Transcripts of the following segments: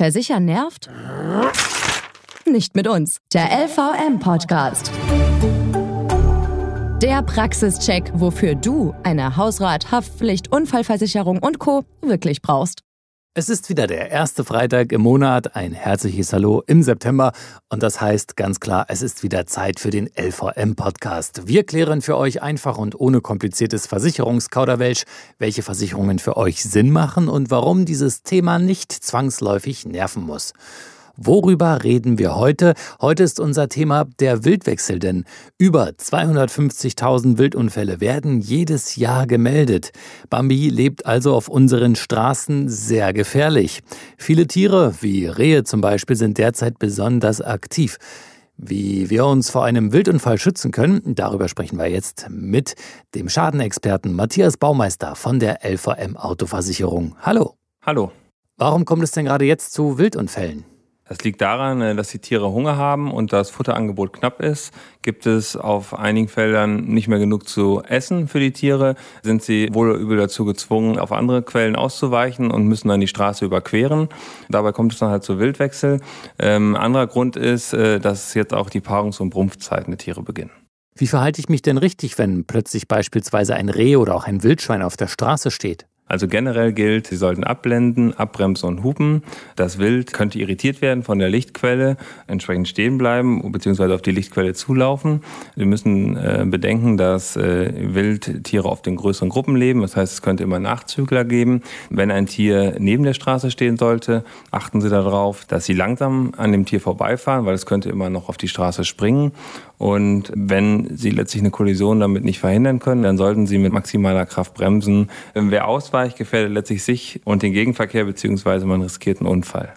Versichern nervt? Nicht mit uns. Der LVM-Podcast. Der Praxischeck, wofür du eine Hausrat, Haftpflicht, Unfallversicherung und Co. wirklich brauchst. Es ist wieder der erste Freitag im Monat, ein herzliches Hallo im September und das heißt ganz klar, es ist wieder Zeit für den LVM-Podcast. Wir klären für euch einfach und ohne kompliziertes Versicherungskauderwelsch, welche Versicherungen für euch Sinn machen und warum dieses Thema nicht zwangsläufig nerven muss. Worüber reden wir heute? Heute ist unser Thema der Wildwechsel, denn über 250.000 Wildunfälle werden jedes Jahr gemeldet. Bambi lebt also auf unseren Straßen sehr gefährlich. Viele Tiere, wie Rehe zum Beispiel, sind derzeit besonders aktiv. Wie wir uns vor einem Wildunfall schützen können, darüber sprechen wir jetzt mit dem Schadenexperten Matthias Baumeister von der LVM Autoversicherung. Hallo. Hallo. Warum kommt es denn gerade jetzt zu Wildunfällen? Das liegt daran, äh, dass die Tiere Hunger haben und das Futterangebot knapp ist. Gibt es auf einigen Feldern nicht mehr genug zu essen für die Tiere, sind sie wohl oder übel dazu gezwungen, auf andere Quellen auszuweichen und müssen dann die Straße überqueren. Dabei kommt es dann halt zu Wildwechsel. Ähm, anderer Grund ist, äh, dass jetzt auch die Paarungs- und Brumpfzeiten der Tiere beginnen. Wie verhalte ich mich denn richtig, wenn plötzlich beispielsweise ein Reh oder auch ein Wildschwein auf der Straße steht? Also generell gilt, Sie sollten abblenden, abbremsen und hupen. Das Wild könnte irritiert werden von der Lichtquelle, entsprechend stehen bleiben bzw. auf die Lichtquelle zulaufen. Sie müssen äh, bedenken, dass äh, Wildtiere oft in größeren Gruppen leben. Das heißt, es könnte immer Nachzügler geben. Wenn ein Tier neben der Straße stehen sollte, achten Sie darauf, dass Sie langsam an dem Tier vorbeifahren, weil es könnte immer noch auf die Straße springen. Und wenn Sie letztlich eine Kollision damit nicht verhindern können, dann sollten Sie mit maximaler Kraft bremsen. Wer ausweicht, gefährdet letztlich sich und den Gegenverkehr, beziehungsweise man riskiert einen Unfall.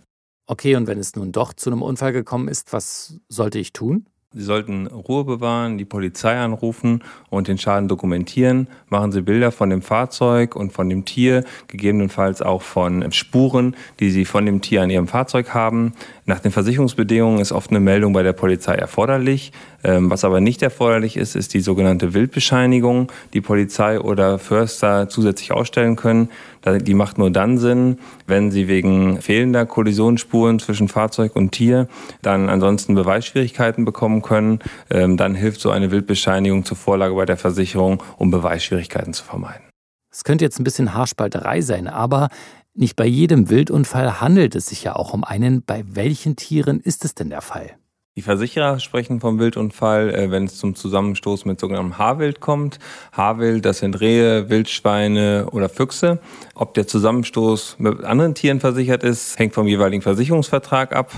Okay, und wenn es nun doch zu einem Unfall gekommen ist, was sollte ich tun? Sie sollten Ruhe bewahren, die Polizei anrufen und den Schaden dokumentieren. Machen Sie Bilder von dem Fahrzeug und von dem Tier, gegebenenfalls auch von Spuren, die Sie von dem Tier an Ihrem Fahrzeug haben. Nach den Versicherungsbedingungen ist oft eine Meldung bei der Polizei erforderlich. Ähm, was aber nicht erforderlich ist, ist die sogenannte Wildbescheinigung, die Polizei oder Förster zusätzlich ausstellen können. Die macht nur dann Sinn, wenn sie wegen fehlender Kollisionsspuren zwischen Fahrzeug und Tier dann ansonsten Beweisschwierigkeiten bekommen können. Ähm, dann hilft so eine Wildbescheinigung zur Vorlage bei der Versicherung, um Beweisschwierigkeiten zu vermeiden. Es könnte jetzt ein bisschen Haarspalterei sein, aber nicht bei jedem Wildunfall handelt es sich ja auch um einen. Bei welchen Tieren ist es denn der Fall? Die Versicherer sprechen vom Wildunfall, äh, wenn es zum Zusammenstoß mit sogenanntem Haarwild kommt. Haarwild, das sind Rehe, Wildschweine oder Füchse. Ob der Zusammenstoß mit anderen Tieren versichert ist, hängt vom jeweiligen Versicherungsvertrag ab.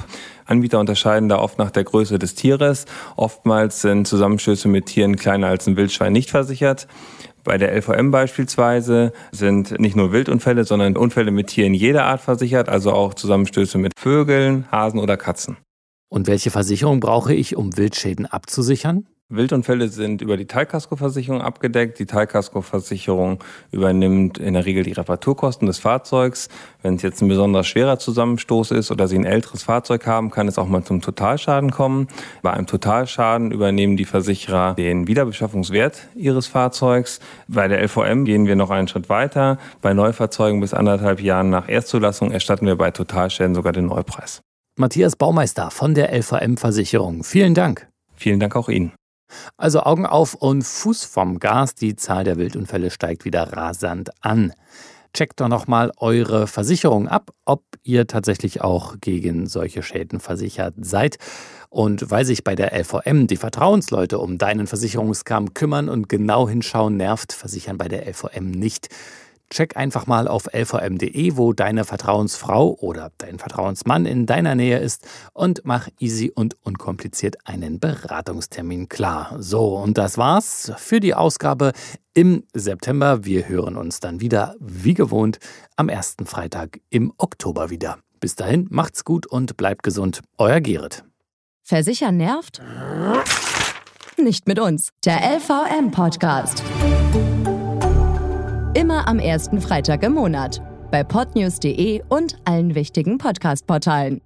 Anbieter unterscheiden da oft nach der Größe des Tieres. Oftmals sind Zusammenstöße mit Tieren kleiner als ein Wildschwein nicht versichert. Bei der LVM beispielsweise sind nicht nur Wildunfälle, sondern Unfälle mit Tieren jeder Art versichert, also auch Zusammenstöße mit Vögeln, Hasen oder Katzen. Und welche Versicherung brauche ich, um Wildschäden abzusichern? Wildunfälle sind über die Teilkaskoversicherung abgedeckt. Die Teilkaskoversicherung übernimmt in der Regel die Reparaturkosten des Fahrzeugs. Wenn es jetzt ein besonders schwerer Zusammenstoß ist oder Sie ein älteres Fahrzeug haben, kann es auch mal zum Totalschaden kommen. Bei einem Totalschaden übernehmen die Versicherer den Wiederbeschaffungswert Ihres Fahrzeugs. Bei der LVM gehen wir noch einen Schritt weiter. Bei Neufahrzeugen bis anderthalb Jahren nach Erstzulassung erstatten wir bei Totalschäden sogar den Neupreis. Matthias Baumeister von der LVM Versicherung. Vielen Dank. Vielen Dank auch Ihnen. Also Augen auf und Fuß vom Gas. Die Zahl der Wildunfälle steigt wieder rasant an. Checkt doch nochmal eure Versicherung ab, ob ihr tatsächlich auch gegen solche Schäden versichert seid. Und weil sich bei der LVM die Vertrauensleute um deinen Versicherungskram kümmern und genau hinschauen nervt, versichern bei der LVM nicht. Check einfach mal auf lvm.de, wo deine Vertrauensfrau oder dein Vertrauensmann in deiner Nähe ist und mach easy und unkompliziert einen Beratungstermin klar. So, und das war's für die Ausgabe im September. Wir hören uns dann wieder, wie gewohnt, am ersten Freitag im Oktober wieder. Bis dahin, macht's gut und bleibt gesund. Euer Gerrit. Versichern nervt? Nicht mit uns. Der LVM-Podcast. Immer am ersten Freitag im Monat. Bei podnews.de und allen wichtigen Podcast-Portalen.